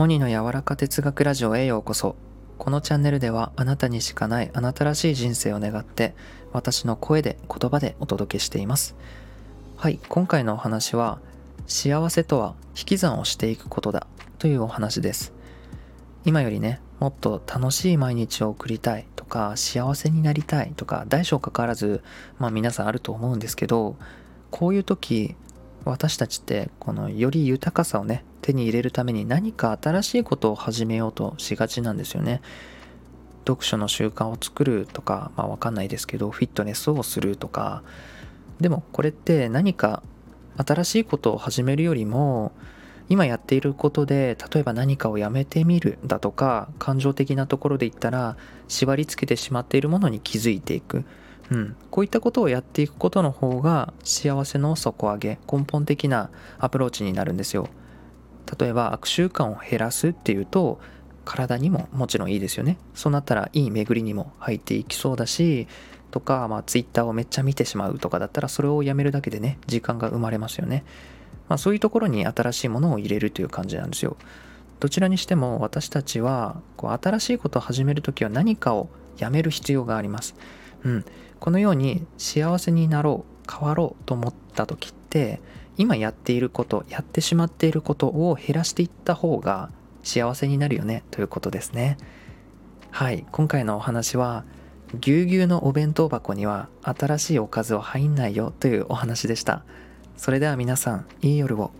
モニの柔らか哲学ラジオへようこそ。このチャンネルではあなたにしかないあなたらしい人生を願って私の声で言葉でお届けしています。はい今回のお話は幸せとは引き算をしていくことだというお話です。今よりねもっと楽しい毎日を送りたいとか幸せになりたいとか大小関わらずまあ皆さんあると思うんですけどこういう時私たちってこのより豊かさをね手に入れるために何か新しいことを始めようとしがちなんですよね。読書の習慣を作るとかまあわかんないですけどフィットネスをするとか。でもこれって何か新しいことを始めるよりも今やっていることで例えば何かをやめてみるだとか感情的なところで言ったら縛り付けてしまっているものに気づいていく。うん、こういったことをやっていくことの方が幸せの底上げ根本的なアプローチになるんですよ。例えば悪習慣を減らすっていうと体にももちろんいいですよね。そうなったらいい巡りにも入っていきそうだしとか、まあ、Twitter をめっちゃ見てしまうとかだったらそれをやめるだけでね時間が生まれますよね、まあ、そういうところに新しいものを入れるという感じなんですよ。どちらにしても私たちはこう新しいことを始めるときは何かをやめる必要があります。うん、このように幸せになろう変わろうと思った時って今やっていることやってしまっていることを減らしていった方が幸せになるよねということですね。はい。今回のお話はぎゅうぎゅうのお弁当箱には新しいおかずは入んないよというお話でした。それでは皆さんいい夜を。